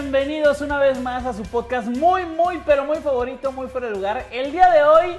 Bienvenidos una vez más a su podcast muy, muy, pero muy favorito, muy fuera de lugar. El día de hoy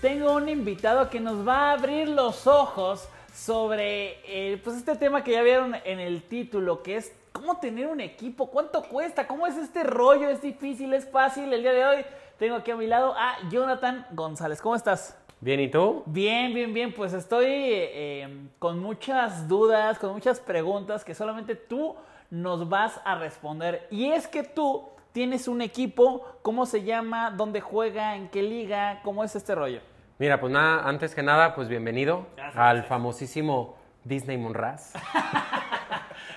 tengo un invitado que nos va a abrir los ojos sobre eh, pues este tema que ya vieron en el título, que es cómo tener un equipo, cuánto cuesta, cómo es este rollo, es difícil, es fácil. El día de hoy tengo aquí a mi lado a Jonathan González. ¿Cómo estás? Bien, ¿y tú? Bien, bien, bien. Pues estoy eh, con muchas dudas, con muchas preguntas que solamente tú nos vas a responder. Y es que tú tienes un equipo, ¿cómo se llama? ¿Dónde juega? ¿En qué liga? ¿Cómo es este rollo? Mira, pues nada, antes que nada, pues bienvenido Gracias, al gracias. famosísimo Disney Monraz.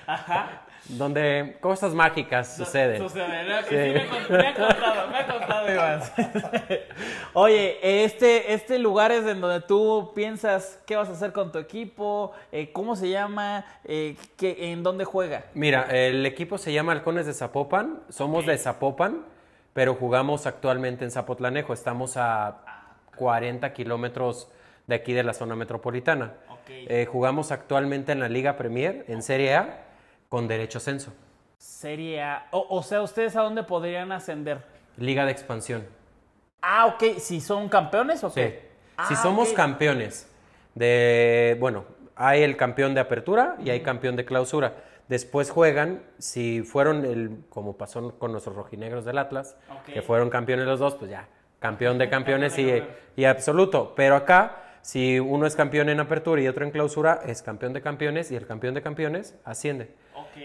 Donde cosas mágicas suceden. Sí. Sí me, me ha contado, me ha contado, Iván. Oye, este, este lugar es en donde tú piensas qué vas a hacer con tu equipo, eh, cómo se llama, eh, qué- en dónde juega. Mira, el equipo se llama Halcones de Zapopan. Somos de Zapopan, pero jugamos actualmente en Zapotlanejo. Estamos a 40 kilómetros de aquí de la zona metropolitana. Eh, jugamos actualmente en la Liga Premier, en Serie A, con derecho a ascenso. Serie A. O, o sea, ¿ustedes a dónde podrían ascender? Liga de expansión. Ah, ok. ¿Si son campeones o Sí. qué? si Ah, somos campeones de, bueno, hay el campeón de apertura y hay campeón de clausura. Después juegan, si fueron el, como pasó con nuestros rojinegros del Atlas, que fueron campeones los dos, pues ya, campeón de campeones y, y absoluto. Pero acá, si uno es campeón en apertura y otro en clausura, es campeón de campeones y el campeón de campeones asciende.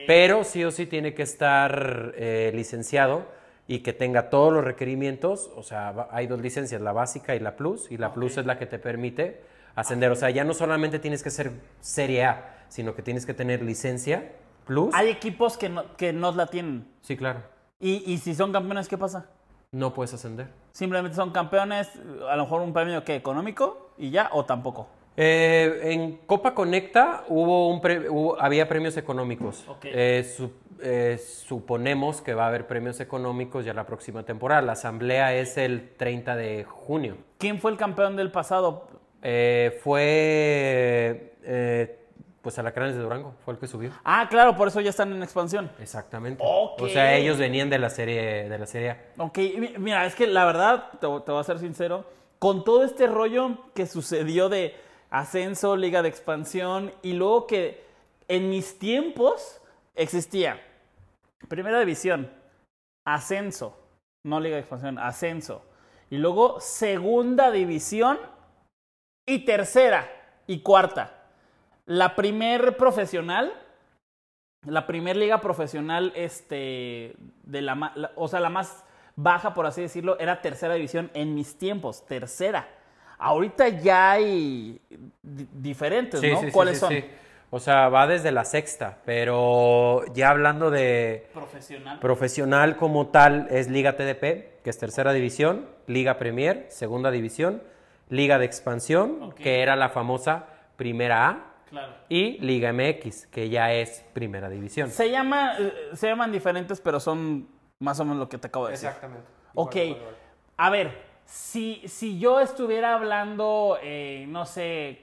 Pero sí o sí tiene que estar eh, licenciado y que tenga todos los requerimientos. O sea, hay dos licencias, la básica y la plus, y la plus es la que te permite ascender. O sea, ya no solamente tienes que ser Serie A, sino que tienes que tener licencia plus. Hay equipos que no, que no la tienen. Sí, claro. Y, y si son campeones, ¿qué pasa? No puedes ascender. Simplemente son campeones, a lo mejor un premio que económico y ya, o tampoco. Eh, en Copa Conecta hubo un pre- hubo- había premios económicos. Eh, su- eh, suponemos que va a haber premios económicos ya la próxima temporada. La asamblea es el 30 de junio. ¿Quién fue el campeón del pasado? Eh, fue eh, pues Alacranes de Durango, fue el que subió. Ah, claro, por eso ya están en expansión. Exactamente. O sea, ellos venían de la serie de la serie A. Ok, mi- mira, es que la verdad, te, te voy a ser sincero, con todo este rollo que sucedió de ascenso, liga de expansión, y luego que en mis tiempos existía primera división, ascenso, no liga de expansión, ascenso, y luego segunda división y tercera y cuarta. La primer profesional la primer liga profesional, este, de la, o sea, la más baja, por así decirlo, era tercera división en mis tiempos, tercera. Ahorita ya hay di- diferentes, ¿no? ¿Cuáles son? O sea, va desde la sexta, pero ya hablando de Profesional. profesional como tal, es Liga TDP, que es tercera división, Liga Premier, segunda división, Liga de expansión, que era la famosa Primera A, claro. y Liga MX, que ya es Primera División. Se, llama, eh, se llaman diferentes, pero son más o menos lo que te acabo de decir. Exactamente. Ok, Igual, igual, igual. a ver, si, si yo estuviera hablando, eh, no sé,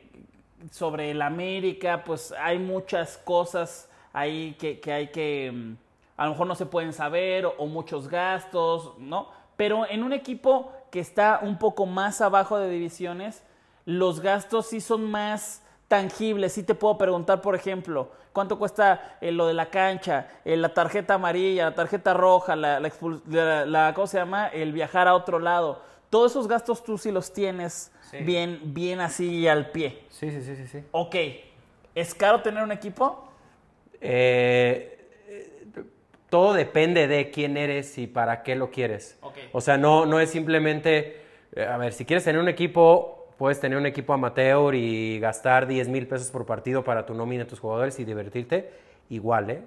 sobre el América, pues hay muchas cosas ahí que, que hay que, mm, a lo mejor no se pueden saber o, o muchos gastos, ¿no? Pero en un equipo que está un poco más abajo de divisiones, los gastos sí son más tangibles. Sí te puedo preguntar, por ejemplo, cuánto cuesta eh, lo de la cancha, eh, la tarjeta amarilla, la tarjeta roja, la, la, la- la- ¿cómo se llama? El viajar a otro lado. Todos esos gastos tú sí los tienes Sí. bien, bien así al pie. Sí, sí, sí, sí. sí. Ok, ¿es caro tener un equipo? Eh, todo depende de quién eres y para qué lo quieres. Ok. O sea, no, no es simplemente, a ver, si quieres tener un equipo, puedes tener un equipo amateur y gastar 10 mil pesos por partido para tu nómina de tus jugadores y divertirte, igual, ¿eh?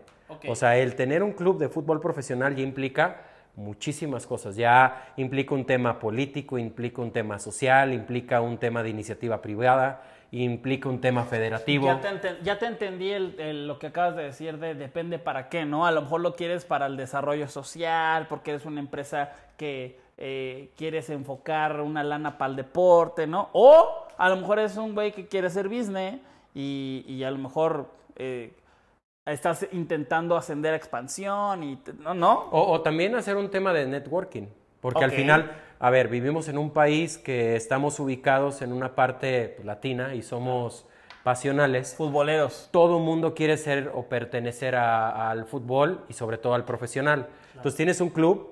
O sea, el tener un club de fútbol profesional ya implica muchísimas cosas. Ya implica un tema político, implica un tema social, implica un tema de iniciativa privada, implica un tema federativo. Ya te, ya te entendí el- el- lo que acabas de decir de depende para qué, ¿no? A lo mejor lo quieres para el desarrollo social, porque eres una empresa que eh, quieres enfocar una lana para el deporte, ¿no? O a lo mejor es un güey que quiere ser business y, y a lo mejor eh, estás intentando ascender a expansión y... te- ¿No? ¿No? O, o también hacer un tema de networking, porque al final, a ver, vivimos en un país que estamos ubicados en una parte pues, latina y somos pasionales. Futboleros. Todo el mundo quiere ser o pertenecer a- al fútbol y sobre todo al profesional. Entonces tienes un club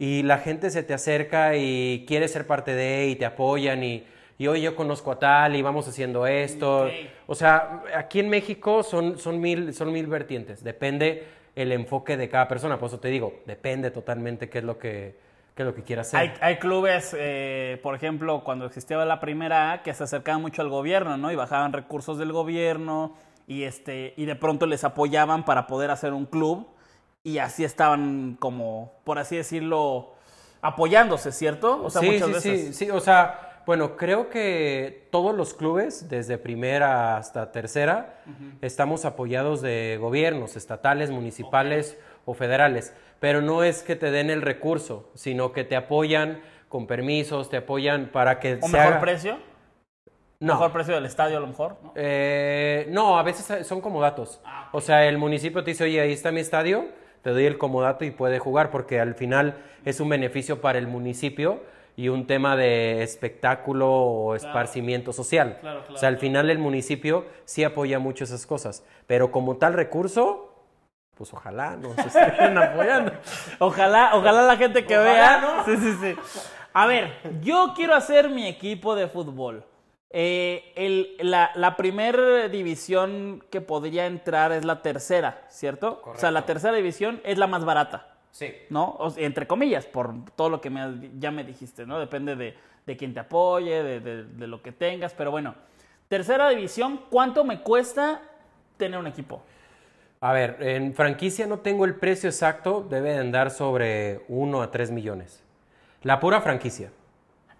y la gente se te acerca y quiere ser parte de y te apoyan y, y hoy yo conozco a tal y vamos haciendo esto. O sea, aquí en México son, son, mil, son mil vertientes. Depende el enfoque de cada persona. Por eso te digo, depende totalmente qué es lo que, qué es lo que quieras hacer. Hay, hay clubes, eh, por ejemplo, cuando existía la primera A, que se acercaban mucho al gobierno, ¿no? Y bajaban recursos del gobierno y, este, y de pronto les apoyaban para poder hacer un club y así estaban como, por así decirlo, apoyándose, ¿cierto? O sea, sí, muchas sí, veces. sí, sí, o sea, bueno, creo que todos los clubes, desde primera hasta tercera, estamos apoyados de gobiernos estatales, municipales o federales, pero no es que te den el recurso, sino que te apoyan con permisos, te apoyan para que ¿O se mejor haga- precio? No. Mejor precio del estadio a lo mejor, ¿no? Eh, no, a veces son comodatos. O sea, el municipio te dice, oye, ahí está mi estadio, te doy el comodato y puede jugar, porque al final es un beneficio para el municipio y un tema de espectáculo o esparcimiento social. Claro, claro, o sea, al final el municipio sí apoya mucho esas cosas, pero como tal recurso, pues ojalá nos estén apoyando. Ojalá, ojalá la gente que Ojalá, vea. ¿no? Sí, sí, sí. A ver, yo quiero hacer mi equipo de fútbol. Eh, el- la, la primera división que podría entrar es la tercera, ¿cierto? O sea, la tercera división es la más barata, Sí. ¿no? O sea, entre comillas, por todo lo que me ya me dijiste, ¿no? Depende de, de quién te apoye, de, de- de lo que tengas, pero bueno. Tercera división, ¿cuánto me cuesta tener un equipo? A ver, en franquicia no tengo el precio exacto, debe de andar sobre 1 a 3 millones. La pura franquicia.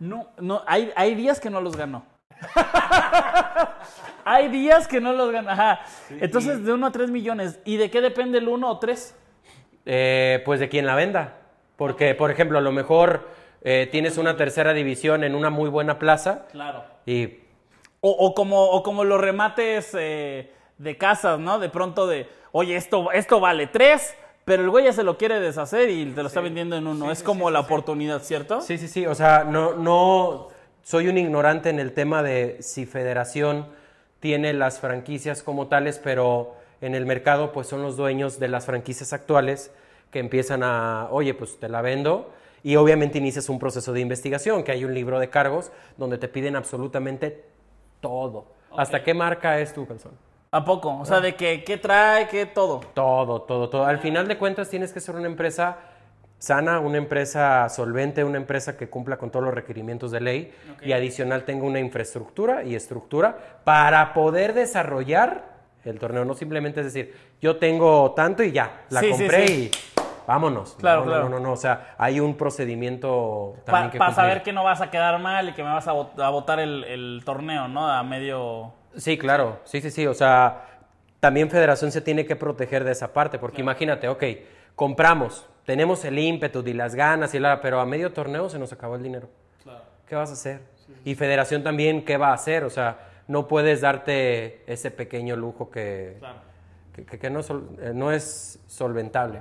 No, no, hay, hay días que no los ganó. hay días que no los ganó. Ajá. Entonces, de 1 a 3 millones. ¿Y de qué depende el 1 o 3? Eh, pues de quien la venda. Porque, por ejemplo, a lo mejor eh, tienes una tercera división en una muy buena plaza Claro. y O, o como, o como los remates eh, de casas, ¿no? De pronto de, oye, esto, esto vale 3, pero el güey ya se lo quiere deshacer y te lo está vendiendo en uno. es como la oportunidad, ¿cierto? Sí, sí, sí. O sea, no, no soy un ignorante en el tema de si Federación tiene las franquicias como tales, pero en el mercado pues son los dueños de las franquicias actuales que empiezan a, oye, pues te la vendo. Y obviamente inicias un proceso de investigación, que hay un libro de cargos donde te piden absolutamente todo. ¿Hasta qué marca es tu calzón? ¿A poco? O sea, de que, qué trae, qué todo. Todo, todo, todo. Al final de cuentas tienes que ser una empresa sana, una empresa solvente, una empresa que cumpla con todos los requerimientos de ley y adicional tenga una infraestructura y estructura para poder desarrollar el torneo. No simplemente es decir, yo tengo tanto y ya, la Sí, compré sí. y vámonos. Claro, no, claro. No, no, no, o sea, hay un procedimiento también Para que saber que no vas a quedar mal y que me vas a, el, el torneo, ¿no? A medio... Sí, claro, sí, sí, sí, o sea, también Federación se tiene que proteger de esa parte, porque imagínate, ok, compramos, tenemos el ímpetu y las ganas, y la, pero a medio torneo se nos acabó el dinero. ¿Qué vas a hacer? Y Federación también, ¿qué va a hacer? O sea, no puedes darte ese pequeño lujo que, que, que- que no, eh, no es solventable.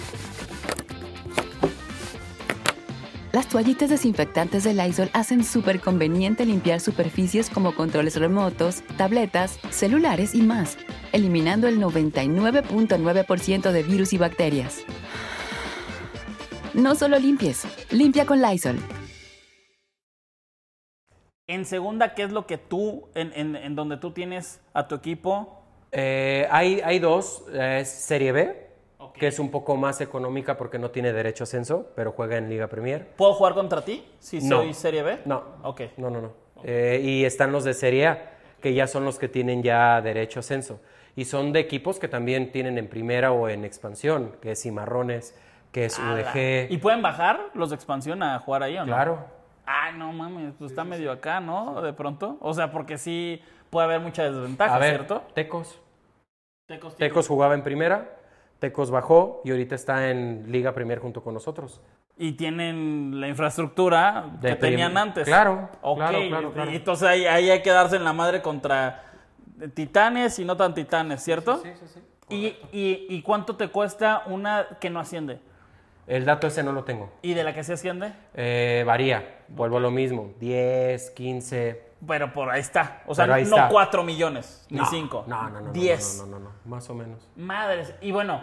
Las toallitas desinfectantes de Lysol hacen súper conveniente limpiar superficies como controles remotos, tabletas, celulares y más, eliminando el 99.9% de virus y bacterias. No solo limpies, limpia con Lysol. En segunda, ¿qué es lo que tú, en, en- en donde tú tienes a tu equipo? Eh, hay, hay dos, eh, Serie B. que es un poco más económica porque no tiene derecho a ascenso, pero juega en Liga Premier. ¿Puedo jugar contra ti si No. soy Serie B? No. Ok. No, no, no. Eh, y están los de Serie A, que ya son los que tienen ya derecho a ascenso. Y son de equipos que también tienen en primera o en expansión, que es Cimarrones, que es Ala. UDG. ¿Y pueden bajar los de expansión a jugar ahí o no? Claro. Ay, no mames, pues está medio acá, ¿no? De pronto. O sea, porque sí puede haber mucha desventaja, A ver, ¿cierto? Tecos. Tecos jugaba en primera, Tecos bajó y ahorita está en Liga Premier junto con nosotros. Y tienen la infraestructura De que tenían antes. Claro, Ok, claro, claro, claro. Y entonces ahí, ahí hay que darse en la madre contra titanes y no tan titanes, ¿cierto? Sí, sí, sí. ¿Y, y, y cuánto te cuesta una que no asciende? El dato ese no lo tengo. ¿Y de la que se asciende? Eh, varía, vuelvo a lo mismo. 10, 15. Pero por ahí está. O sea, no está. 4 millones, ni No, 5. No, no, no, no. 10. No, no, no, no, más o menos. Madres. Y bueno,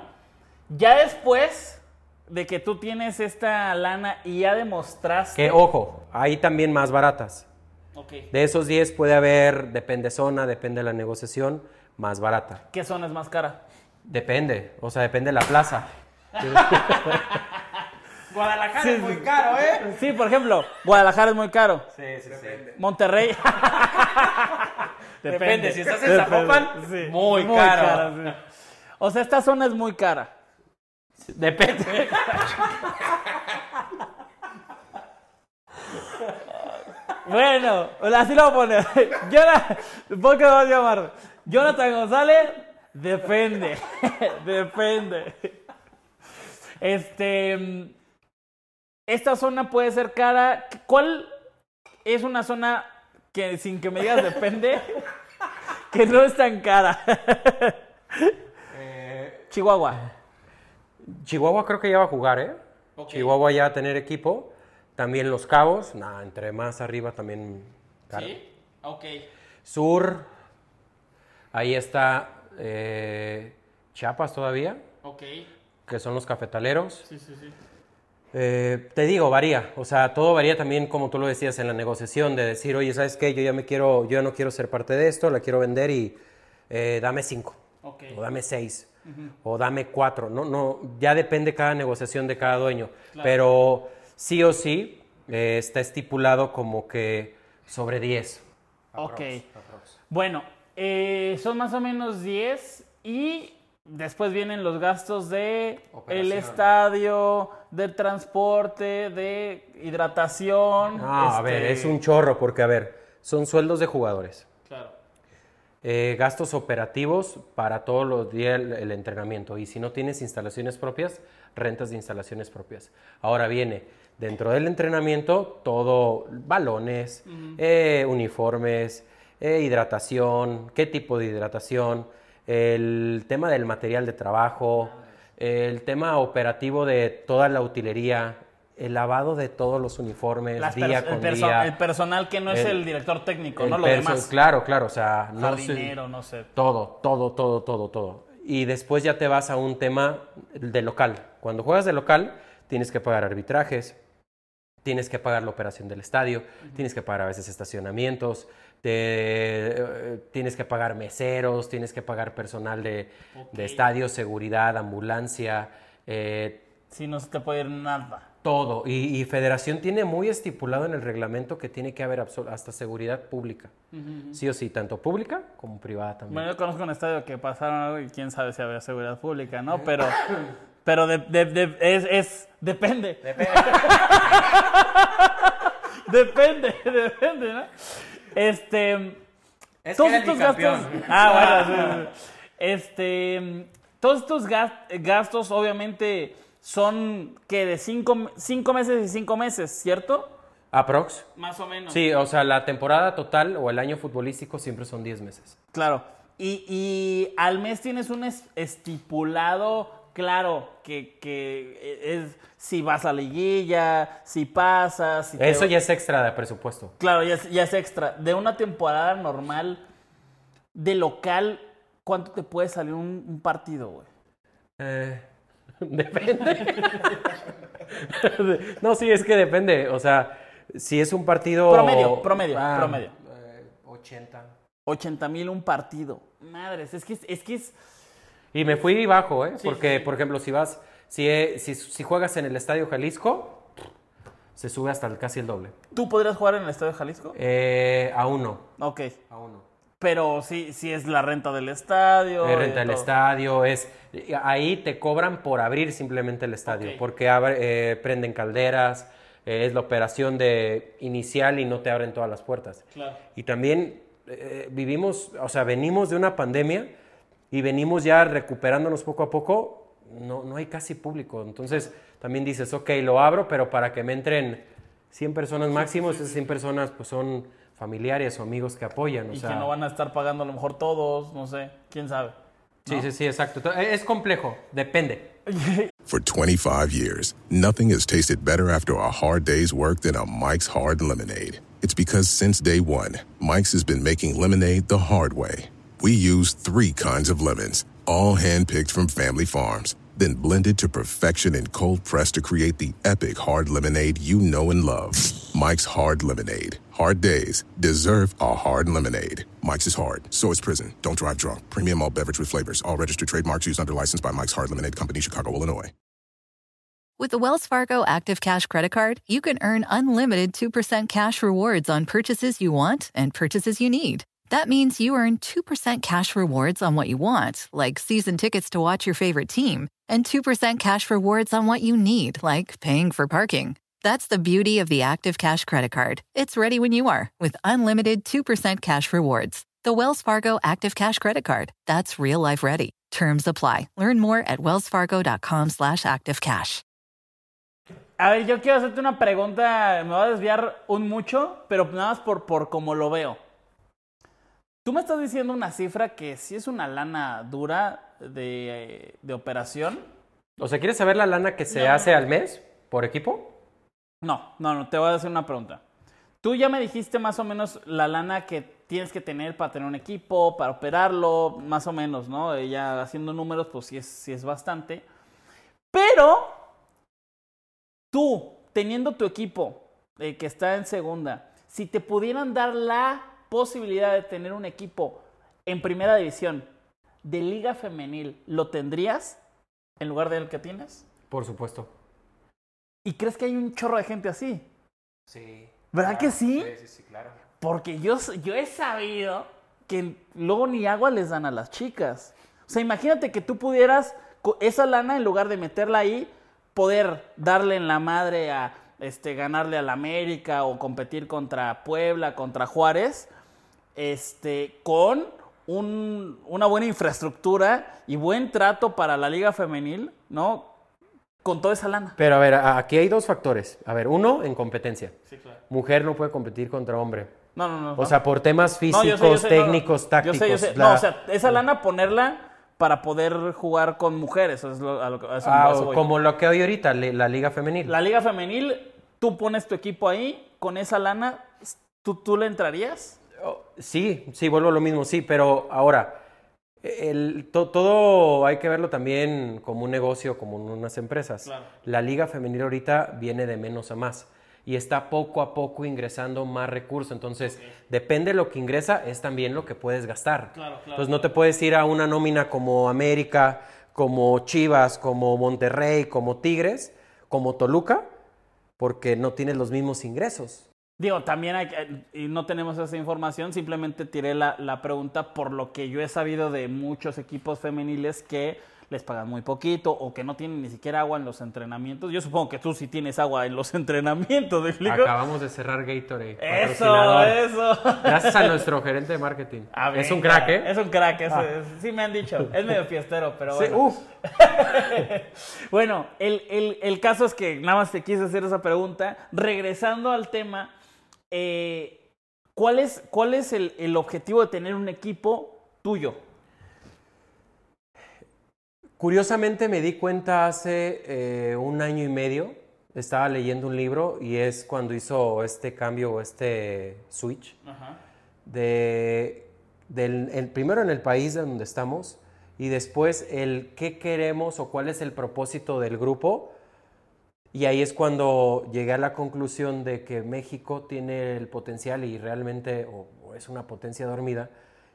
ya después de que tú tienes esta lana y ya demostraste. Que ojo, hay también más baratas. Ok. De esos 10 puede haber, depende zona, depende de la negociación, más barata. ¿Qué zona es más cara? Depende, o sea, depende de la plaza. Guadalajara es muy caro, ¿eh? Sí, por ejemplo, Guadalajara es muy caro. Sí, sí, sí. Monterrey. Depende, si estás en Zapopan, Sí, muy caro. sí. O sea, esta zona es muy cara. Depende. Bueno, así lo voy a poner. Jonathan, ¿por qué lo vas a llamar? Jonathan González, depende. depende. Este. Esta zona puede ser cara. ¿Cuál es una zona que, sin que me digas depende, que no es tan cara? Chihuahua. Chihuahua creo que ya va a jugar, ¿eh? Chihuahua ya va a tener equipo. También Los Cabos, nah, entre más arriba también. caro. Ok. Sur, ahí está eh, Chiapas todavía, Ok. que son los cafetaleros. Sí, sí, sí. Eh, te digo, varía. O sea, todo varía también, como tú lo decías, en la negociación, de decir, oye, ¿sabes qué? Yo ya me quiero, yo ya no quiero ser parte de esto, la quiero vender y eh, dame cinco. Ok. O dame seis. O dame cuatro. No, no, ya depende cada negociación de cada dueño. Pero sí o sí eh, está estipulado como que sobre 10. Ok. Bueno, eh, son más o menos 10 y después vienen los gastos de el Operación. estadio, del transporte, de hidratación. No, a ver, este, es un chorro porque, a ver, son sueldos de jugadores. Claro. Eh, gastos operativos para todos los días el, el entrenamiento. Y si no tienes instalaciones propias, rentas de instalaciones propias. Ahora viene dentro del entrenamiento todo, balones, eh, uniformes, eh, hidratación, qué tipo de hidratación, el tema del material de trabajo, el tema operativo de toda la utilería, el lavado de todos los uniformes Las día con el, día. el personal que no es El- director técnico, El no lo demás. Claro, claro, o sea, no sé- no sé. todo, todo, todo, todo, todo. Y después ya te vas a un tema de local. Cuando juegas de local, tienes que pagar arbitrajes, tienes que pagar la operación del estadio, tienes que pagar a veces estacionamientos, te- eh, tienes que pagar meseros, tienes que pagar personal de, de estadio, seguridad, ambulancia, eh, Si no se te puede ir nada. Todo. Y, y Federación tiene muy estipulado en el reglamento que tiene que haber hasta seguridad pública. Sí o sí, tanto pública como privada también. Bueno, yo conozco un estadio que pasaron algo y quién sabe si había seguridad pública, ¿no? Pero, pero de, de- de- es, es- depende. Depende. depende, ¿no? Este, Es todos que estos gastos. Ah, bueno, sí, sí. Este, todos estos gas- gastos, obviamente, son que de cinco, cinco meses y cinco meses, ¿cierto? Aprox. Más o menos. Sí, o sea, la temporada total o el año futbolístico siempre son 10 meses. Claro. Y, y al mes tienes un es- estipulado, claro, que, que es si vas a liguilla, si pasas. si te- Eso ya es extra de presupuesto. Claro, ya es, ya es extra. De una temporada normal de local, ¿cuánto te puede salir un, un partido, güey? Eh, depende. no, sí, es que depende. O sea, si es un partido. Promedio, promedio, Ah, promedio. eh, 80. 80 mil un partido. Madres, es que es, es que es. Y me fui bajo, ¿eh? Sí, Porque, sí. por ejemplo, si vas. Si, eh, si, si juegas en el Estadio Jalisco, se sube hasta el- casi el doble. ¿Tú podrías jugar en el Estadio Jalisco? Eh, a uno. Ok. A uno. Pero sí, sí es la renta del estadio. Y renta el todo. estadio, es ahí te cobran por abrir simplemente el estadio, porque abre- eh, prenden calderas, eh, es la operación de inicial y no te abren todas las puertas. Claro. Y también eh, vivimos, o sea, venimos de una pandemia y venimos ya recuperándonos poco a poco, no, no hay casi público, entonces también dices, ok, lo abro, pero para que me entren 100 personas máximos, esas 100 personas pues son familiares o amigos que apoyan, o Y sea, que no van a estar pagando a lo mejor todos, no sé, quién sabe. Sí, sí, sí, exacto. To- Es complejo, depende. For 25 years, nothing has tasted better after a hard day's work than a Mike's Hard Lemonade. It's because since day one, Mike's has been making lemonade the hard way. We use three kinds of lemons, all handpicked from family farms, then blended to perfection and cold pressed to create the epic hard lemonade you know and love. Mike's Hard Lemonade. Hard days deserve a hard lemonade. Mike's is hard, so is prison. Don't drive drunk. Premium all beverage with flavors. All registered trademarks used under license by Mike's Hard Lemonade Company, Chicago, Illinois. With the Wells Fargo Active Cash Credit Card, you can earn unlimited 2% cash rewards on purchases you want and purchases you need. That means you earn 2% cash rewards on what you want, like season tickets to watch your favorite team, and 2% cash rewards on what you need, like paying for parking. That's the beauty of the Active Cash Credit Card. It's ready when you are with unlimited 2% cash rewards. The Wells Fargo Active Cash Credit Card. That's real life ready. Terms apply. Learn more at wellsfargo.com slash activecash. A ver, yo quiero hacerte una pregunta, me voy a desviar un mucho, pero nada más por, por cómo lo veo. Tú me estás diciendo una cifra que sí es una lana dura de, de operación. O sea, ¿quieres saber la lana que se No. hace al mes por equipo? No, no, no, te voy a hacer una pregunta. Tú ya me dijiste más o menos la lana que tienes que tener para tener un equipo, para operarlo, más o menos, ¿no? Eh, Ya haciendo números, pues sí es, sí es bastante. Pero tú, teniendo tu equipo eh, que está en segunda, si te pudieran dar la posibilidad de tener un equipo en primera división de liga femenil, ¿lo tendrías en lugar del que tienes? Por supuesto. ¿Y crees que hay un chorro de gente así? Sí. ¿Verdad que sí? Sí, sí, claro. Porque yo, yo he sabido que luego ni agua les dan a las chicas. O sea, imagínate que tú pudieras, esa lana, en lugar de meterla ahí, poder darle en la madre a este, ganarle al América o competir contra Puebla, contra Juárez, este, con un- una buena infraestructura y buen trato para la liga femenil, ¿no? Con toda esa lana. Pero a ver, a- aquí hay dos factores. A ver, uno, en competencia. Mujer no puede competir contra hombre. No, no, no. O no. sea, por temas No, físicos, yo sé, yo sé, no, no. técnicos, Yo tácticos. sé, yo sé. la- No, o sea, esa lana ponerla para poder jugar con mujeres. Eso es lo, a lo que- a eso- Ah, a eso o voy. como lo que hay ahorita, la liga femenil. La liga femenil, tú pones tu equipo ahí, con esa lana, ¿tú, tú le entrarías? Oh, Sí, sí, vuelvo a lo mismo, sí, pero ahora, el, to- todo hay que verlo también como un negocio, como unas empresas. Claro. La liga femenil ahorita viene de menos a más y está poco a poco ingresando más recursos. Entonces, depende de lo que ingresa, es también lo que puedes gastar. Claro, claro, Entonces, no te puedes ir a una nómina como América, como Chivas, como Monterrey, como Tigres, como Toluca, porque no tienes los mismos ingresos. Digo, también hay, que- y no tenemos esa información, simplemente tiré la, la pregunta por lo que yo he sabido de muchos equipos femeniles que les pagan muy poquito o que no tienen ni siquiera agua en los entrenamientos. Yo supongo que tú sí tienes agua en los entrenamientos, ¿me explico? Acabamos de cerrar Gatorade. Eso, eso. Gracias a nuestro gerente de marketing. Ah, es un crack, ¿eh? Es un crack, es- es- sí me han dicho. Es medio fiestero, pero Sí, bueno. uf. Bueno, el, el- el caso es que nada más te quise hacer esa pregunta. Regresando al tema, eh, ¿cuál es, cuál es el, el objetivo de tener un equipo tuyo? Curiosamente me di cuenta hace eh, un año y medio, estaba leyendo un libro y es cuando hizo este cambio o este switch de del el, primero en el país donde estamos y después el qué queremos o cuál es el propósito del grupo y ahí es cuando llegué a la conclusión de que México tiene el potencial y realmente o- o es una potencia dormida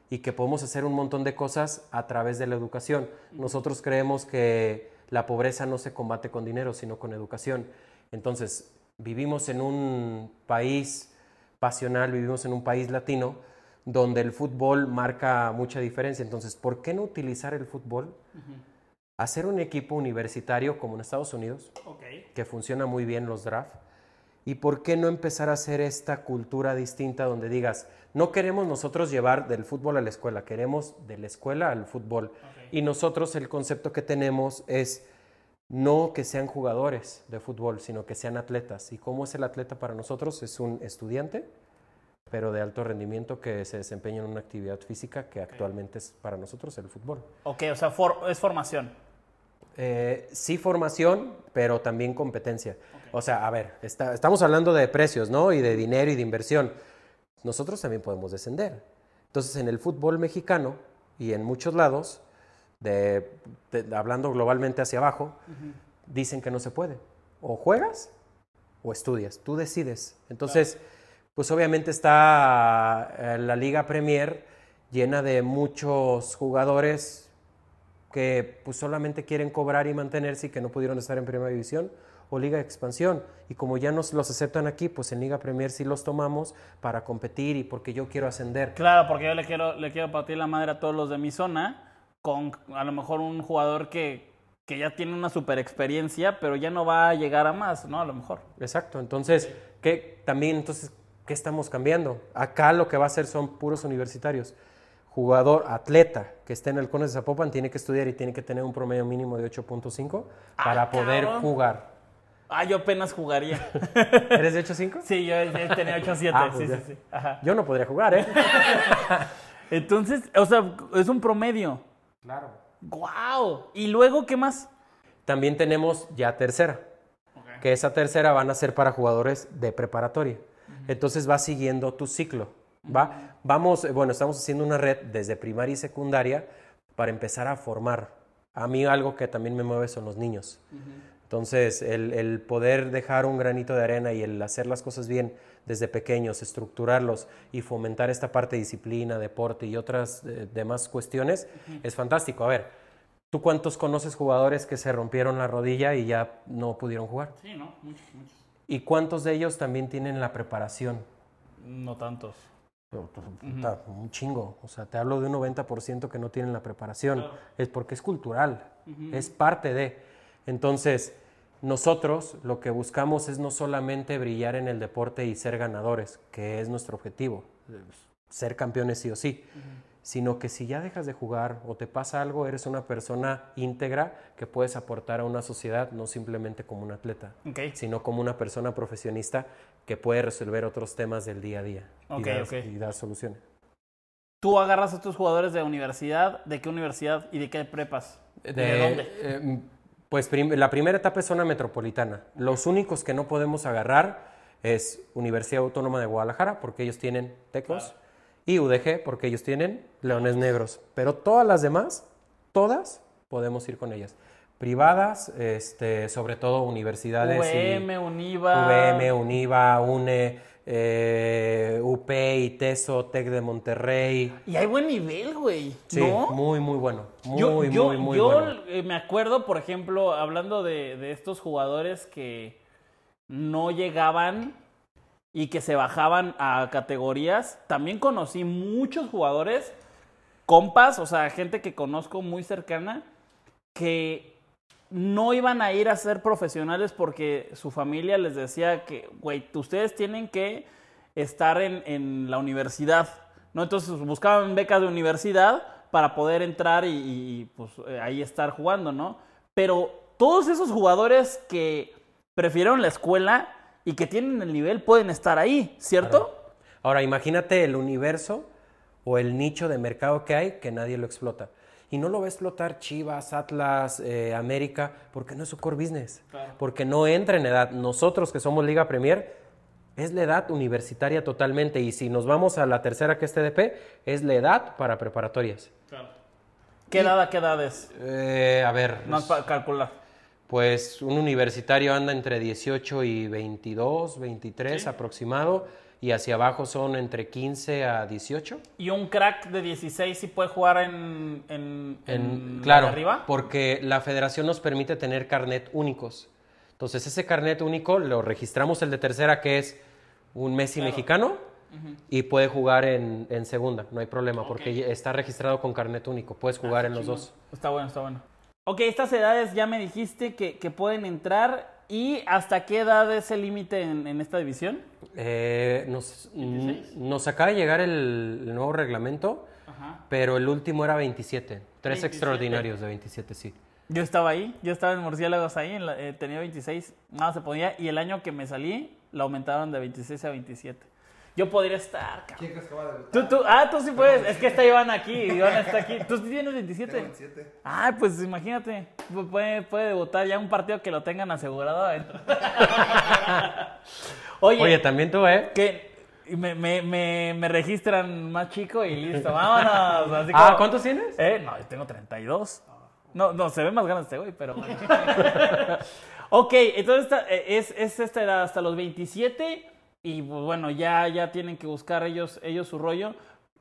y que podemos hacer un montón de cosas a través de la educación. Nosotros creemos que la pobreza no se combate con dinero, sino con educación. Entonces, vivimos en un país pasional, vivimos en un país latino donde el fútbol marca mucha diferencia. Entonces, ¿por qué no utilizar el fútbol? Hacer un equipo universitario como en Estados Unidos, que funciona muy bien los draft. ¿Y por qué no empezar a hacer esta cultura distinta donde digas, no queremos nosotros llevar del fútbol a la escuela, queremos de la escuela al fútbol? Y nosotros el concepto que tenemos es no que sean jugadores de fútbol, sino que sean atletas. ¿Y cómo es el atleta para nosotros? Es un estudiante, pero de alto rendimiento que se desempeña en una actividad física que actualmente es para nosotros el fútbol. Ok, o sea, for- es formación. Eh, sí formación, pero también competencia. O sea, a ver, está- estamos hablando de precios, ¿no? Y de dinero y de inversión. Nosotros también podemos descender. Entonces, en el fútbol mexicano y en muchos lados, de, de- hablando globalmente hacia abajo, dicen que no se puede. O juegas o estudias, tú decides. Entonces, pues obviamente está eh, la Liga Premier llena de muchos jugadores que pues solamente quieren cobrar y mantenerse y que no pudieron estar en Primera División o Liga de Expansión. Y como ya nos los aceptan aquí, pues en Liga Premier sí los tomamos para competir y porque yo quiero ascender. Claro, porque yo le quiero, le quiero partir la madre a todos los de mi zona con a lo mejor un jugador que, que ya tiene una super experiencia, pero ya no va a llegar a más, ¿no? A lo mejor. Exacto. Entonces, ¿qué, también, entonces, ¿qué estamos cambiando? Acá lo que va a ser son puros universitarios. Jugador, atleta que esté en el Cones de Zapopan tiene que estudiar y tiene que tener un promedio mínimo de 8.5 para Ah, poder cabrón. jugar. Ah, yo apenas jugaría. ¿Eres de 8.5? sí, yo, tenía 8-7. Ah, sí, pues sí, sí. Ajá. Yo no podría jugar, ¿eh? Entonces, o sea, es un promedio. Claro. ¡Guau! ¿Y luego qué más? También tenemos ya tercera, que esa tercera van a ser para jugadores de preparatoria. Entonces va siguiendo tu ciclo. ¿va? Vamos, eh, bueno, estamos haciendo una red desde primaria y secundaria para empezar a formar. A mí algo que también me mueve son los niños. Entonces, el, el poder dejar un granito de arena y el hacer las cosas bien desde pequeños, estructurarlos y fomentar esta parte de disciplina, deporte y otras eh, demás cuestiones, es fantástico. A ver, ¿tú cuántos conoces jugadores que se rompieron la rodilla y ya no pudieron jugar? Sí, ¿no? Muchos, muchos. ¿Y cuántos de ellos también tienen la preparación? No tantos. Puta, Un chingo. O sea, te hablo de un 90% que no tienen la preparación. Es porque es cultural, es parte de. Entonces, nosotros lo que buscamos es no solamente brillar en el deporte y ser ganadores, que es nuestro objetivo, eh, ser campeones sí o sí, sino que si ya dejas de jugar o te pasa algo, eres una persona íntegra que puedes aportar a una sociedad, no simplemente como un atleta, sino como una persona profesionista que puede resolver otros temas del día a día y, dar, ok. y dar soluciones. Tú agarras a tus jugadores de universidad, ¿de qué universidad y de qué prepas? ¿De, dónde? eh, pues prim- la primera etapa es zona metropolitana. Los únicos que no podemos agarrar es Universidad Autónoma de Guadalajara, porque ellos tienen Tecos, y UDG, porque ellos tienen Leones Negros. Pero todas las demás, todas, podemos ir con ellas. privadas, este, sobre todo universidades. y- VM, Univa. VM, Univa, UNE, eh, UP, ITESO, TEC de Monterrey. Y hay buen nivel, güey. Sí, ¿no? muy, muy bueno. Muy, yo yo- muy, muy yo, bueno. eh, me acuerdo, por ejemplo, hablando de, de estos jugadores que no llegaban y que se bajaban a categorías, también conocí muchos jugadores, compas, o sea, gente que conozco muy cercana, que no iban a ir a ser profesionales porque su familia les decía que, güey, ustedes tienen que estar en, en la universidad, ¿no? Entonces buscaban becas de universidad para poder entrar y, pues eh, ahí estar jugando, ¿no? Pero todos esos jugadores que prefirieron la escuela y que tienen el nivel pueden estar ahí, ¿cierto? Ahora, imagínate el universo o el nicho de mercado que hay que nadie lo explota. Y no lo va a explotar Chivas, Atlas, eh, América, porque no es su core business. Porque no entra en edad. Nosotros que somos Liga Premier, es la edad universitaria totalmente. Y si nos vamos a la tercera que es TDP, es la edad para preparatorias. ¿Qué edad a qué edad es? Eh, a ver, No es para calcular. Pues un universitario anda entre 18 y 22, 23 aproximado. Y hacia abajo son entre 15 a 18. ¿Y un crack de 16 sí puede jugar en, en, En- en la claro, arriba? porque la federación nos permite tener carnet únicos. Entonces, ese carnet único lo registramos el de tercera, que es un Messi mexicano, y puede jugar en, segunda, no hay problema, porque está registrado con carnet único, puedes jugar en los dos. Está bueno, está bueno. Ok, estas edades ya me dijiste que, que pueden entrar. ¿Y hasta qué edad es el límite en, en esta división? Eh, nos, nos acaba de llegar el, el nuevo reglamento, pero el último era 27. Tres 27. extraordinarios de 27, sí. Yo estaba ahí, yo estaba en Murciélagos ahí, en la- eh, tenía 26, nada se podía. Y el año que me salí, lo aumentaron de 26 a 27. Yo podría estar, cabrón. ¿Quién crees que va a debutar? Tú, tú, ah, tú sí puedes. Es que está Iván aquí. Iván está aquí. ¿Tú sí tienes 27? Tengo 27. Ah, pues imagínate. pu- Puede, puede debutar ya un partido que lo tengan asegurado adentro. Oye, Oye, también tú, ¿eh? que me, me, me, me registran más chico y listo. Vámonos. Así Ah, como- ¿cuántos tienes? Eh, no, yo tengo 32. No, no, se ve más grande este güey, pero... ok, entonces esta- eh, es, es esta edad hasta los 27 y pues, bueno, ya, ya tienen que buscar ellos, ellos su rollo.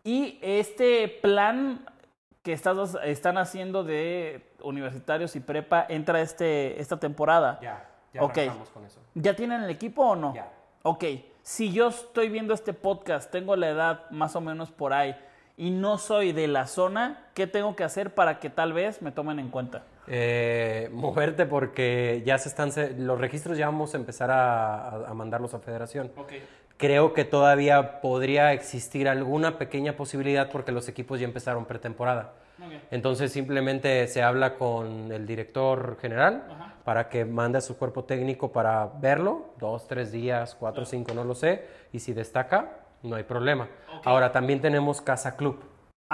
Y este plan que estás, están haciendo de universitarios y prepa entra este, esta temporada. Ya, ya Ok. arrancamos con eso. ¿Ya tienen el equipo o no? Ya. Ok, si yo estoy viendo este podcast, tengo la edad más o menos por ahí y no soy de la zona, ¿qué tengo que hacer para que tal vez me tomen en cuenta? Eh, moverte porque ya se están, los registros ya vamos a empezar a, a- a mandarlos a federación. Creo que todavía podría existir alguna pequeña posibilidad porque los equipos ya empezaron pretemporada. Entonces simplemente se habla con el director general para que mande a su cuerpo técnico para verlo, dos, tres días, cuatro, cinco, no lo sé, y si destaca, no hay problema. Ahora también tenemos Casa Club,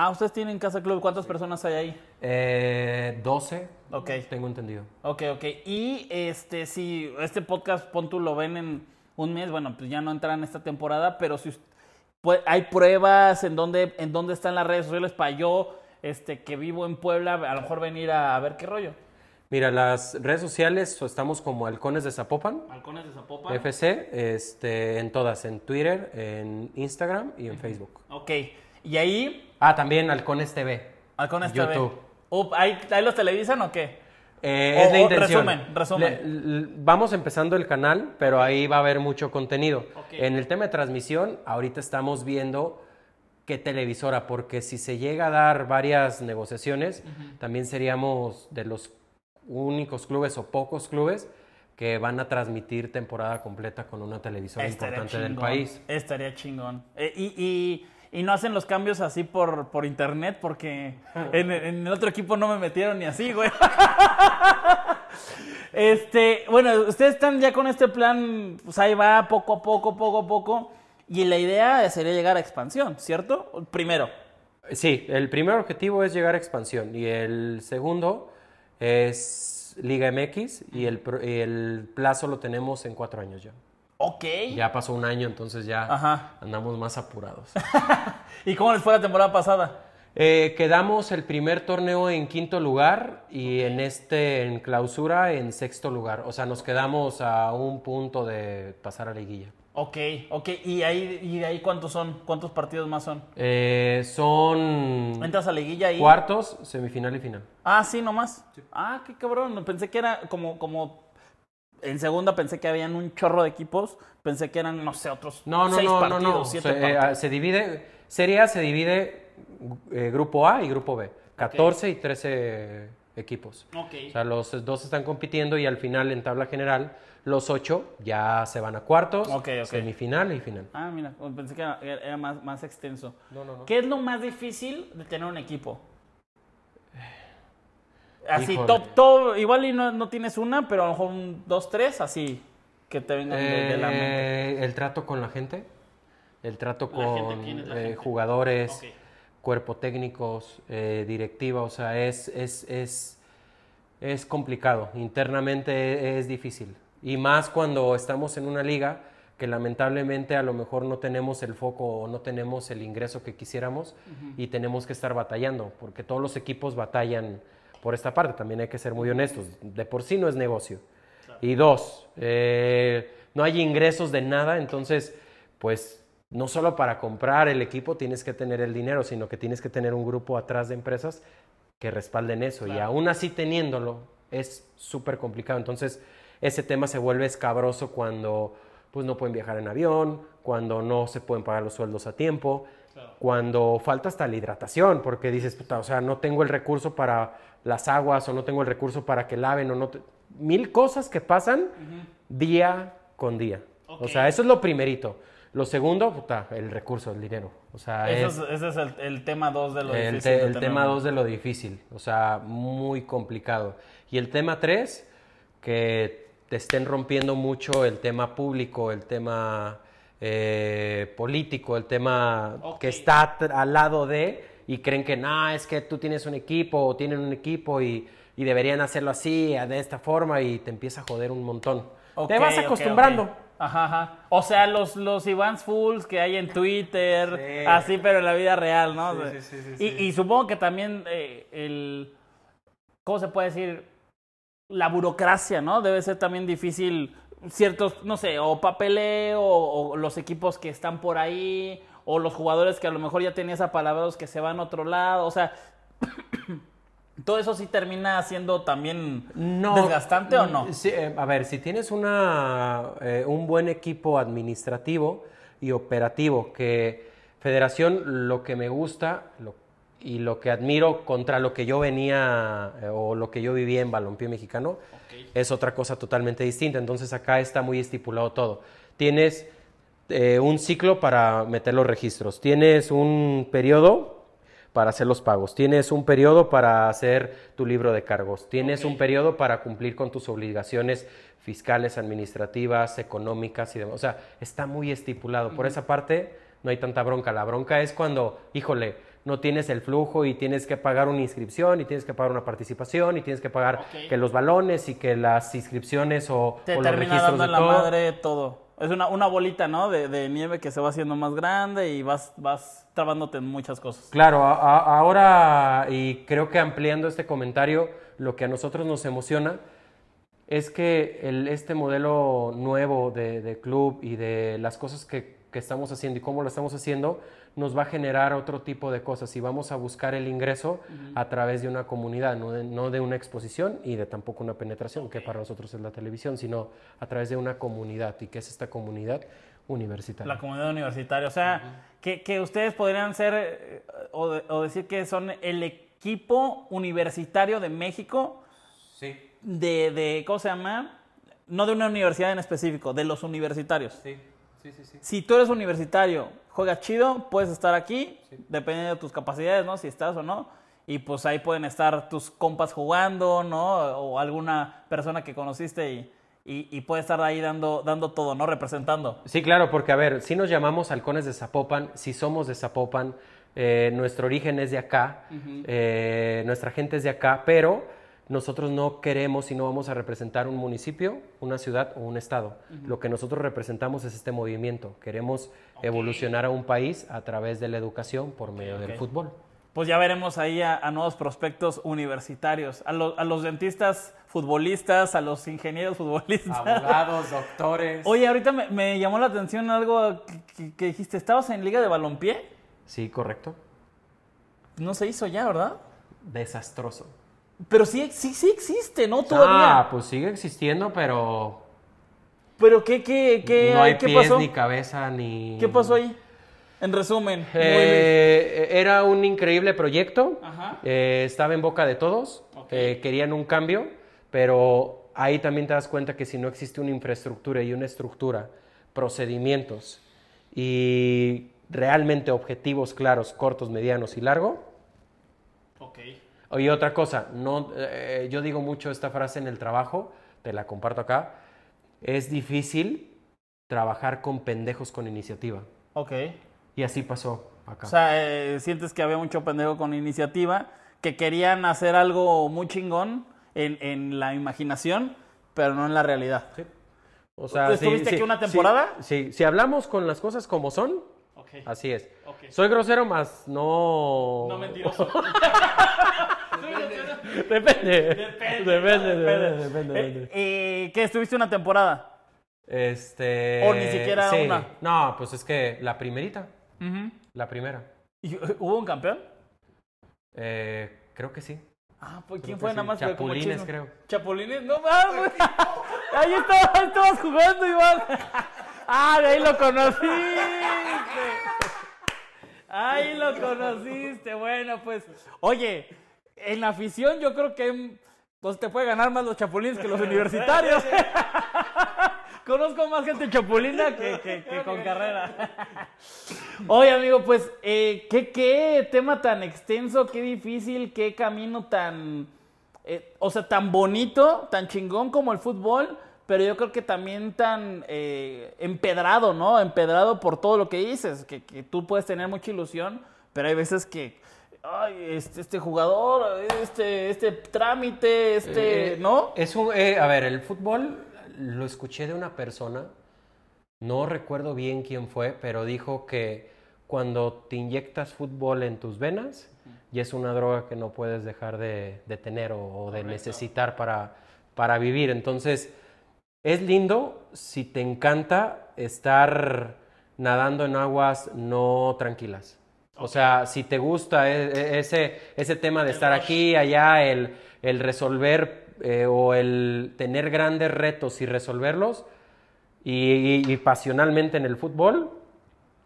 Ah, ustedes tienen Casa Club, ¿cuántas personas hay ahí? eh, 12, Ok. tengo entendido. Ok, ok. Y este, si este podcast, pon tú, lo ven en un mes, bueno, pues ya no entran en esta temporada, pero si pues, hay pruebas en dónde, en dónde están las redes sociales para yo, este, que vivo en Puebla, a lo mejor venir a, a ver qué rollo. Mira, las redes sociales estamos como Halcones de Zapopan, Halcones de Zapopan. FC, este, en todas, en Twitter, en Instagram y en Facebook. Ok. Y ahí, Ah, también Halcones TV. Halcones TV. ¿ahí, ahí los televisan o qué? Eh, O- es la intención. resumen, resumen. Le- vamos empezando el canal, pero ahí va a haber mucho contenido. En el tema de transmisión, ahorita estamos viendo qué televisora, porque si se llega a dar varias negociaciones, también seríamos de los únicos clubes o pocos clubes que van a transmitir temporada completa con una televisora Estaría importante del país. Estaría chingón. Eh, y, y- y no hacen los cambios así por, por internet porque en, en el otro equipo no me metieron ni así, güey. Este, bueno, ustedes están ya con este plan, pues ahí va, poco a poco, poco a poco. Y la idea sería llegar a expansión, ¿cierto? Primero. Sí, el primer objetivo es llegar a expansión y el segundo es Liga MX y el, y el plazo lo tenemos en cuatro años ya. Ok. Ya pasó un año, entonces ya Ajá. andamos más apurados. ¿Y cómo les fue la temporada pasada? Eh, quedamos el primer torneo en quinto lugar y en este, en clausura, en sexto lugar. O sea, nos quedamos a un punto de pasar a liguilla. Ok, ok. ¿Y, ahí, ¿Y de ahí cuántos son? ¿Cuántos partidos más son? Eh, son ¿Entras a liguilla ahí? cuartos, semifinal y final. Ah, sí, nomás. Ah, qué cabrón. Pensé que era como, como en segunda pensé que habían un chorro de equipos. Pensé que eran, no sé, otros No, no, seis no, no, partidos, no. siete Se, eh, partidos. se divide, Serie A se divide eh, grupo A y grupo B. 14 y 13 equipos. Ok. O sea, los dos están compitiendo y al final en tabla general los ocho ya se van a cuartos, Ok, ok. semifinal y final. Ah, mira, pensé que era, era más, más extenso. No, no, no. ¿Qué es lo más difícil de tener un equipo? Así, Híjole. top, top, igual y no, no tienes una, pero a lo mejor un dos, tres, así, que te vengan de, de la mente. Eh, el trato con la gente, el trato con ¿quién es la eh, jugadores, cuerpo técnicos, eh, directiva, o sea, es, es, es, es complicado, internamente es difícil. Y más cuando estamos en una liga que lamentablemente a lo mejor no tenemos el foco o no tenemos el ingreso que quisiéramos y tenemos que estar batallando, porque todos los equipos batallan por esta parte, también hay que ser muy honestos, de por sí no es negocio. Y dos, eh, no hay ingresos de nada, entonces, pues no solo para comprar el equipo tienes que tener el dinero, sino que tienes que tener un grupo atrás de empresas que respalden eso. Y aún así teniéndolo, es súper complicado. Entonces, ese tema se vuelve escabroso cuando pues no pueden viajar en avión, cuando no se pueden pagar los sueldos a tiempo, cuando falta hasta la hidratación, porque dices, puta, o sea, no tengo el recurso para las aguas o no tengo el recurso para que laven o no... te- Mil cosas que pasan día con día. O sea, eso es lo primerito. Lo segundo, puta, el recurso, el dinero. O sea, Ese es- es, ese es el, el tema dos de lo el, difícil. te- el tema 2 de lo difícil, o sea, muy complicado. Y el tema 3, que te estén rompiendo mucho el tema público, el tema eh, político, el tema que está al lado de y creen que no, es que tú tienes un equipo o tienen un equipo y, y deberían hacerlo así, de esta forma y te empieza a joder un montón. Te vas acostumbrando. Ajá, ajá. O sea, los, los Ivans Fools que hay en Twitter, Sí. así, pero en la vida real, ¿no? Sí, sí, y, y supongo que también eh, el. ¿Cómo se puede decir? La burocracia, ¿no? Debe ser también difícil ciertos, no sé, o papeleo, o, o los equipos que están por ahí, o los jugadores que a lo mejor ya tenías apalabrados que se van a otro lado, o sea. ¿Todo eso sí termina siendo también desgastante o no? Sí, eh, a ver, si tienes una, eh, un buen equipo administrativo y operativo, que Federación lo que me gusta lo- y lo que admiro contra lo que yo venía eh, o lo que yo vivía en balompié mexicano es otra cosa totalmente distinta. Entonces acá está muy estipulado todo. Tienes eh, un ciclo para meter los registros, tienes un periodo para hacer los pagos, tienes un periodo para hacer tu libro de cargos, tienes un periodo para cumplir con tus obligaciones fiscales, administrativas, económicas y demás. O sea, está muy estipulado. Por esa parte no hay tanta bronca. La bronca es cuando, híjole, no tienes el flujo y tienes que pagar una inscripción y tienes que pagar una participación y tienes que pagar que los balones y que las inscripciones o, te o los registros dando de la todo. madre todo. Es una, una bolita, ¿no? De, de nieve que se va haciendo más grande y vas, vas trabándote en muchas cosas. Claro, a- a- ahora, y creo que ampliando este comentario, lo que a nosotros nos emociona es que el- este modelo nuevo de, de club y de las cosas que, que estamos haciendo y cómo lo estamos haciendo, nos va a generar otro tipo de cosas y vamos a buscar el ingreso a través de una comunidad, no de, no de una exposición y de tampoco una penetración, que para nosotros es la televisión, sino a través de una comunidad. ¿Y qué es esta comunidad? Universitaria. La comunidad universitaria. O sea, que, que ustedes podrían ser eh, o, de- o decir que son el equipo universitario de México Sí, de, de, ¿cómo se llama? No de una universidad en específico, de los universitarios. sí, sí, sí. sí. Si tú eres universitario, juegas chido, puedes estar aquí, dependiendo de tus capacidades, ¿no? Si estás o no. Y pues ahí pueden estar tus compas jugando, ¿no? O alguna persona que conociste y, y, y puede estar ahí dando, dando todo, ¿no? Representando. Sí, claro, porque a ver, si nos llamamos halcones de Zapopan, si somos de Zapopan, eh, nuestro origen es de acá, eh, nuestra gente es de acá, pero nosotros no queremos y no vamos a representar un municipio, una ciudad o un estado. Lo que nosotros representamos es este movimiento. Queremos evolucionar a un país a través de la educación por medio del fútbol. pues ya veremos ahí a, a nuevos prospectos universitarios, a, lo- a los dentistas futbolistas, a los ingenieros futbolistas. Abogados, doctores. Oye, ahorita me, me llamó la atención algo que, que- que dijiste, ¿estabas en Liga de Balompié? Sí, correcto. No se hizo ya, ¿verdad? Desastroso. Pero sí, sí, sí existe, ¿no? Todavía. Ah, pues sigue existiendo, pero Pero ¿qué, qué, qué, no hay qué pies pasó? ni cabeza ni... ¿Qué pasó ahí? En resumen. Eh, era un increíble proyecto, Ajá. eh, estaba en boca de todos, eh, querían un cambio, pero ahí también te das cuenta que si no existe una infraestructura y una estructura, procedimientos y realmente objetivos claros, cortos, medianos y largo. Ok. Oye, otra cosa, no, eh, yo digo mucho esta frase en el trabajo, te la comparto acá, es difícil trabajar con pendejos con iniciativa. Ok. Y así pasó acá. O sea, eh, sientes que había mucho pendejo con iniciativa, que querían hacer algo muy chingón en, en la imaginación, pero no en la realidad. O sea, ¿Estuviste aquí una temporada? Sí, sí, si hablamos con las cosas como son, así es. Soy grosero, más no... No mentiroso. Depende. Depende, Depende, depende, depende, Eh, depende. eh, ¿Qué? ¿Estuviste una temporada? Este... O ni siquiera sí. una. No, pues es que la primerita, la primera. ¿Y, ¿Hubo un campeón? Eh, creo que sí. Ah, pues ¿quién fue sí. nada más? Chapulines, creo. Chapulines, no mames. Ahí estabas, estabas jugando, Iván. Ah, de ahí lo conociste. Ahí lo conociste. Bueno, pues, oye, en la afición yo creo que pues, te puede ganar más los chapulines que los universitarios. Conozco más gente chapulina que, que- que con carrera. Oye, amigo, pues, eh, ¿qué, qué tema tan extenso, qué difícil, qué camino tan, eh, o sea, tan bonito, tan chingón como el fútbol, pero yo creo que también tan eh, empedrado, ¿no? Empedrado por todo lo que dices, que, que tú puedes tener mucha ilusión, pero hay veces que, ay, este, este jugador, este, este trámite, este, Eh, ¿no? Es un, eh, a ver, el fútbol lo escuché de una persona, no recuerdo bien quién fue, pero dijo que cuando te inyectas fútbol en tus venas, ya es una droga que no puedes dejar de, de tener o, o de necesitar para, para vivir. Entonces, es lindo si te encanta estar nadando en aguas no tranquilas. O sea, si te gusta e- e- ese, ese tema de estar aquí, allá, el, el resolver eh, o el tener grandes retos y resolverlos, y, y- y pasionalmente en el fútbol,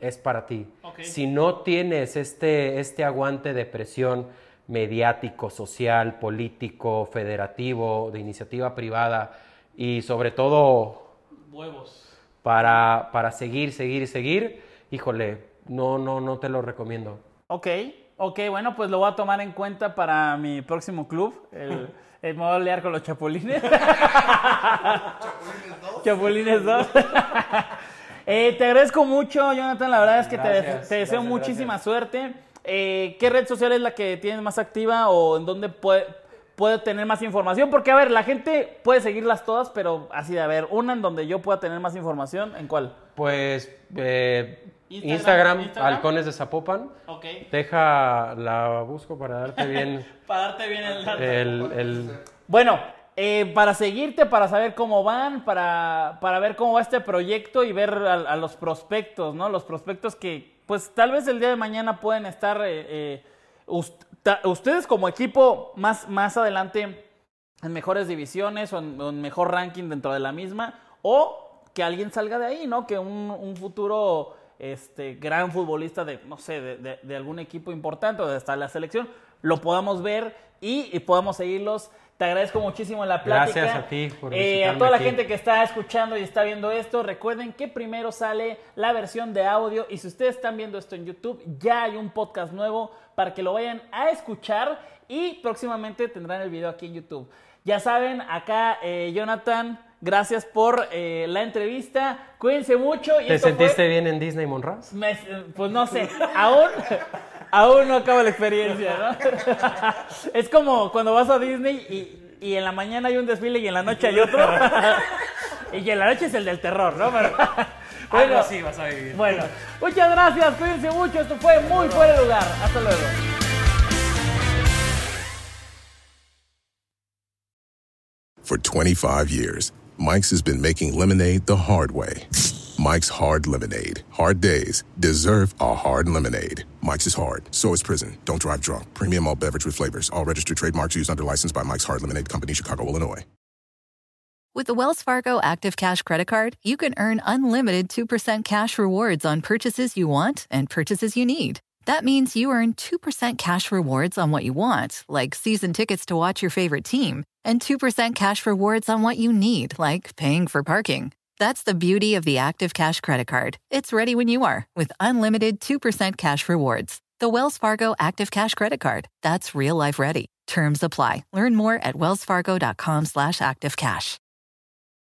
es para ti. Si no tienes este, este aguante de presión mediático, social, político, federativo, de iniciativa privada y sobre todo Huevos. para, para seguir, seguir, seguir, híjole, no, no, no te lo recomiendo. Ok, ok, bueno, pues lo voy a tomar en cuenta para mi próximo club. El, el me voy a liar con los chapulines. chapulines 2. Eh, te agradezco mucho, Jonathan. La verdad es que te, Gracias, te deseo gracias, muchísima suerte. Eh, ¿Qué red social es la que tienes más activa o en dónde puede, puede tener más información? Porque, a ver, la gente puede seguirlas todas, pero así de, a ver, una en donde yo pueda tener más información, ¿en cuál? Pues eh, Instagram, Instagram, Instagram. Halcones de Zapopan. Ok. Deja, la busco para darte bien Para darte bien el el, el- Bueno, eh, para seguirte, para saber cómo van, para, para ver cómo va este proyecto y ver a, a los prospectos, ¿no? Los prospectos que, pues tal vez el día de mañana pueden estar eh, eh, ustedes como equipo más, más adelante en mejores divisiones o en, o en mejor ranking dentro de la misma, o que alguien salga de ahí, ¿no? Que un, un futuro este, gran futbolista de, no sé, de, de- de algún equipo importante o de hasta la selección, lo podamos ver y, y podamos seguirlos. Te agradezco muchísimo la plática. Gracias a ti por Eh, a toda la aquí. gente que está escuchando y está viendo esto, recuerden que primero sale la versión de audio y si ustedes están viendo esto en YouTube, ya hay un podcast nuevo para que lo vayan a escuchar y próximamente tendrán el video aquí en YouTube. Ya saben, acá eh, Jonathan, Gracias por eh, la entrevista. Cuídense mucho. Y ¿Te sentiste bien en Disney Monroe? Eh, pues no sé. aún, aún no acaba la experiencia, ¿no? es como cuando vas a Disney y, y, en la mañana hay un desfile y en la noche hay otro. y en la noche es el del terror, ¿no? Pero... bueno, sí vas a vivir. Bueno, muchas gracias. Cuídense mucho. Esto fue muy fuera de lugar. Hasta luego. For 25 years. Mike's has been making lemonade the hard way. Mike's Hard Lemonade. Hard days deserve a hard lemonade. Mike's is hard, so is prison. Don't drive drunk. Premium all beverage with flavors. All registered trademarks used under license by Mike's Hard Lemonade Company, Chicago, Illinois. With the Wells Fargo Active Cash Credit Card, you can earn unlimited 2% cash rewards on purchases you want and purchases you need. That means you earn 2% cash rewards on what you want, like season tickets to watch your favorite team, and 2% cash rewards on what you need, like paying for parking. That's the beauty of the Active Cash Credit Card. It's ready when you are with unlimited 2% cash rewards. The Wells Fargo Active Cash Credit Card. That's real life ready. Terms apply. Learn more at wellsfargo.com slash activecash.